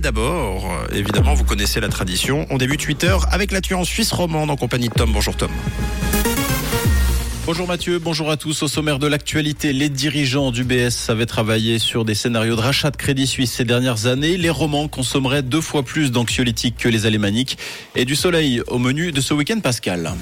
D'abord, évidemment, vous connaissez la tradition. On débute 8 heures avec la en Suisse romande en compagnie de Tom. Bonjour Tom. Bonjour Mathieu, bonjour à tous. Au sommaire de l'actualité, les dirigeants du BS avaient travaillé sur des scénarios de rachat de Crédit Suisse ces dernières années. Les romans consommeraient deux fois plus d'anxiolytiques que les alémaniques. Et du soleil au menu de ce week-end Pascal.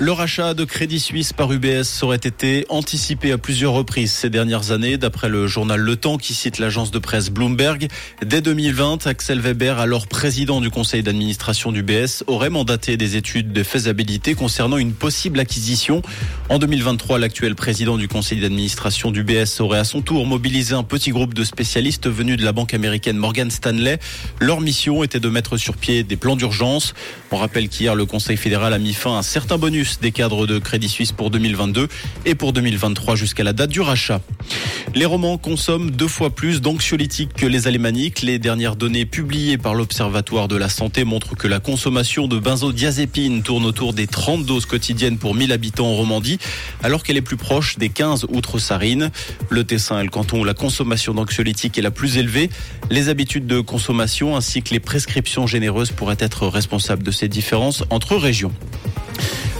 Le rachat de Crédit Suisse par UBS aurait été anticipé à plusieurs reprises ces dernières années, d'après le journal Le Temps qui cite l'agence de presse Bloomberg. Dès 2020, Axel Weber, alors président du conseil d'administration d'UBS, aurait mandaté des études de faisabilité concernant une possible acquisition. En 2023, l'actuel président du conseil d'administration d'UBS aurait à son tour mobilisé un petit groupe de spécialistes venus de la banque américaine Morgan Stanley. Leur mission était de mettre sur pied des plans d'urgence. On rappelle qu'hier, le conseil fédéral a mis fin à un certain des cadres de Crédit Suisse pour 2022 et pour 2023 jusqu'à la date du rachat. Les romans consomment deux fois plus d'anxiolytiques que les alémaniques. Les dernières données publiées par l'Observatoire de la santé montrent que la consommation de benzodiazépine tourne autour des 30 doses quotidiennes pour 1000 habitants en Romandie, alors qu'elle est plus proche des 15 outre-Sarine. Le Tessin est le canton où la consommation d'anxiolytiques est la plus élevée. Les habitudes de consommation ainsi que les prescriptions généreuses pourraient être responsables de ces différences entre régions.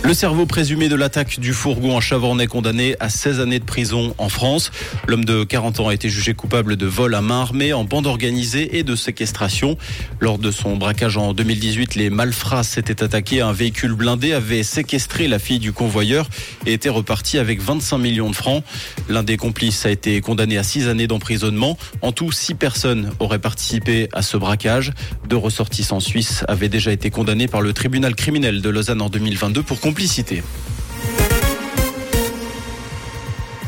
Le cerveau présumé de l'attaque du fourgon en Chavornay condamné à 16 années de prison en France. L'homme de 40 ans a été jugé coupable de vol à main armée en bande organisée et de séquestration. Lors de son braquage en 2018, les malfrats s'étaient attaqués à un véhicule blindé, avaient séquestré la fille du convoyeur et étaient repartis avec 25 millions de francs. L'un des complices a été condamné à 6 années d'emprisonnement. En tout, 6 personnes auraient participé à ce braquage. Deux ressortissants suisses avaient déjà été condamnés par le tribunal criminel de Lausanne en 2022 pour complicité.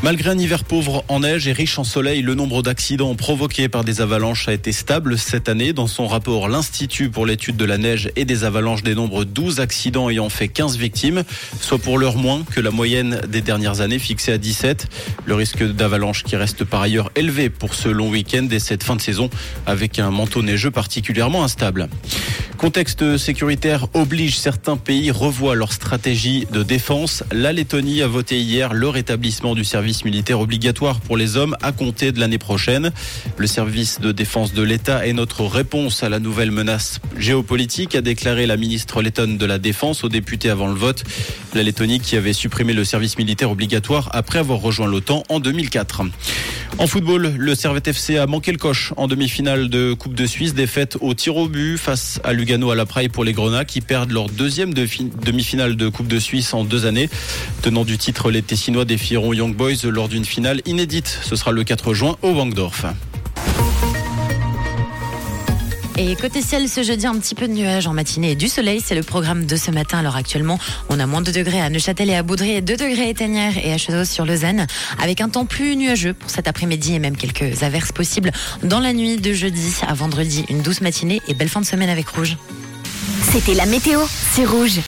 Malgré un hiver pauvre en neige et riche en soleil, le nombre d'accidents provoqués par des avalanches a été stable cette année. Dans son rapport, l'Institut pour l'étude de la neige et des avalanches dénombre 12 accidents ayant fait 15 victimes, soit pour l'heure moins que la moyenne des dernières années fixée à 17. Le risque d'avalanche qui reste par ailleurs élevé pour ce long week-end et cette fin de saison avec un manteau neigeux particulièrement instable. Contexte sécuritaire oblige certains pays revoient leur stratégie de défense. La Lettonie a voté hier le rétablissement du service militaire obligatoire pour les hommes à compter de l'année prochaine. Le service de défense de l'État est notre réponse à la nouvelle menace géopolitique, a déclaré la ministre lettonne de la Défense aux députés avant le vote. La Lettonie qui avait supprimé le service militaire obligatoire après avoir rejoint l'OTAN en 2004. En football, le Servette FC a manqué le coche en demi-finale de Coupe de Suisse, défaite au tir au but face à Lugano à la Praille pour les Grenats qui perdent leur deuxième demi-finale de Coupe de Suisse en deux années. Tenant du titre, les Tessinois défieront Young Boys lors d'une finale inédite. Ce sera le 4 juin au Wangdorf. Et côté ciel, ce jeudi, un petit peu de nuages en matinée et du soleil. C'est le programme de ce matin. Alors actuellement, on a moins de degrés à Neuchâtel et à Boudry et 2 degrés à Étanière et à Chedos sur Lausanne. Avec un temps plus nuageux pour cet après-midi et même quelques averses possibles dans la nuit de jeudi à vendredi. Une douce matinée et belle fin de semaine avec Rouge. C'était la météo, c'est Rouge.